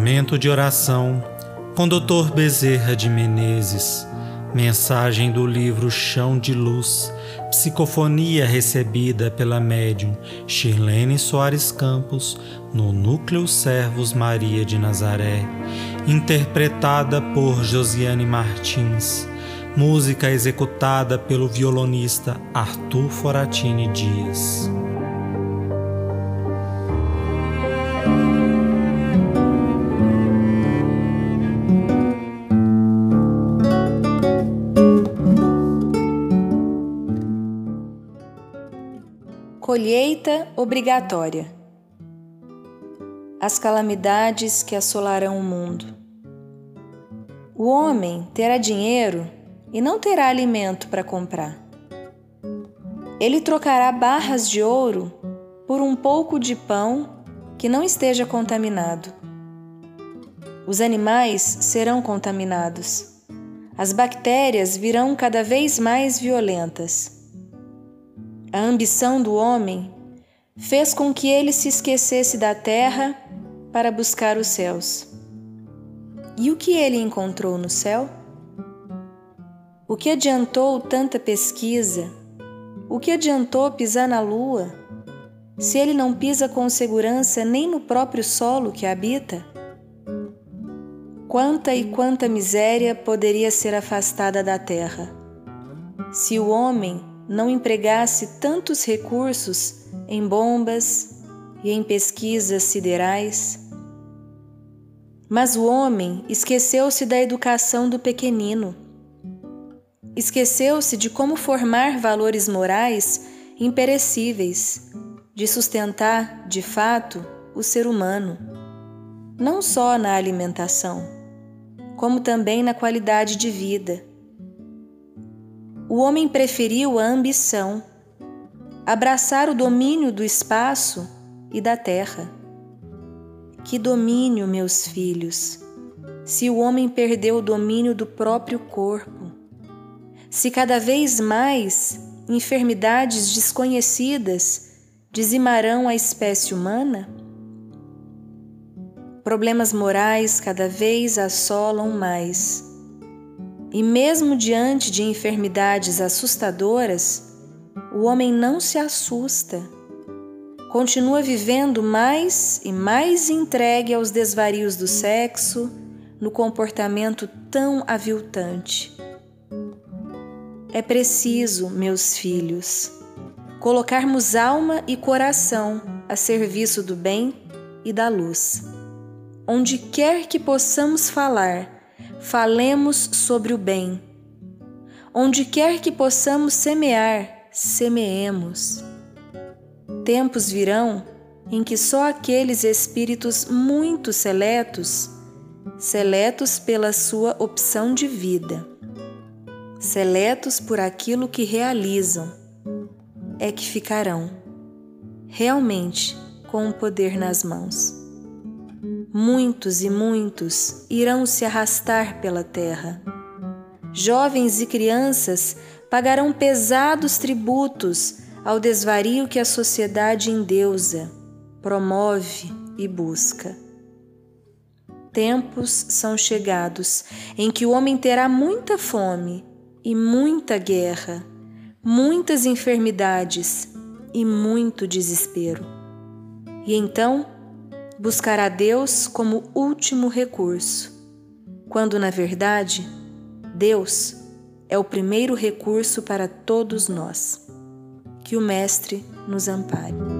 Momento de oração com Dr. Bezerra de Menezes. Mensagem do livro Chão de Luz. Psicofonia recebida pela médium Shirlene Soares Campos no Núcleo Servos Maria de Nazaré. Interpretada por Josiane Martins. Música executada pelo violonista Arthur Foratini Dias. Colheita obrigatória. As calamidades que assolarão o mundo. O homem terá dinheiro e não terá alimento para comprar. Ele trocará barras de ouro por um pouco de pão que não esteja contaminado. Os animais serão contaminados. As bactérias virão cada vez mais violentas a ambição do homem fez com que ele se esquecesse da terra para buscar os céus. E o que ele encontrou no céu? O que adiantou tanta pesquisa? O que adiantou pisar na lua, se ele não pisa com segurança nem no próprio solo que habita? Quanta e quanta miséria poderia ser afastada da terra, se o homem não empregasse tantos recursos em bombas e em pesquisas siderais. Mas o homem esqueceu-se da educação do pequenino. Esqueceu-se de como formar valores morais imperecíveis, de sustentar, de fato, o ser humano, não só na alimentação, como também na qualidade de vida o homem preferiu a ambição, abraçar o domínio do espaço e da terra. Que domínio, meus filhos, se o homem perdeu o domínio do próprio corpo, se cada vez mais enfermidades desconhecidas dizimarão a espécie humana? Problemas morais cada vez assolam mais e mesmo diante de enfermidades assustadoras, o homem não se assusta. Continua vivendo mais e mais entregue aos desvarios do sexo, no comportamento tão aviltante. É preciso, meus filhos, colocarmos alma e coração a serviço do bem e da luz. Onde quer que possamos falar, falemos sobre o bem. Onde quer que possamos semear, semeemos. Tempos virão em que só aqueles espíritos muito seletos, seletos pela sua opção de vida, seletos por aquilo que realizam, é que ficarão realmente com o poder nas mãos muitos e muitos irão se arrastar pela terra. Jovens e crianças pagarão pesados tributos ao desvario que a sociedade endeusa, promove e busca. Tempos são chegados em que o homem terá muita fome e muita guerra, muitas enfermidades e muito desespero. E então, buscar a Deus como último recurso, quando na verdade Deus é o primeiro recurso para todos nós. Que o Mestre nos ampare.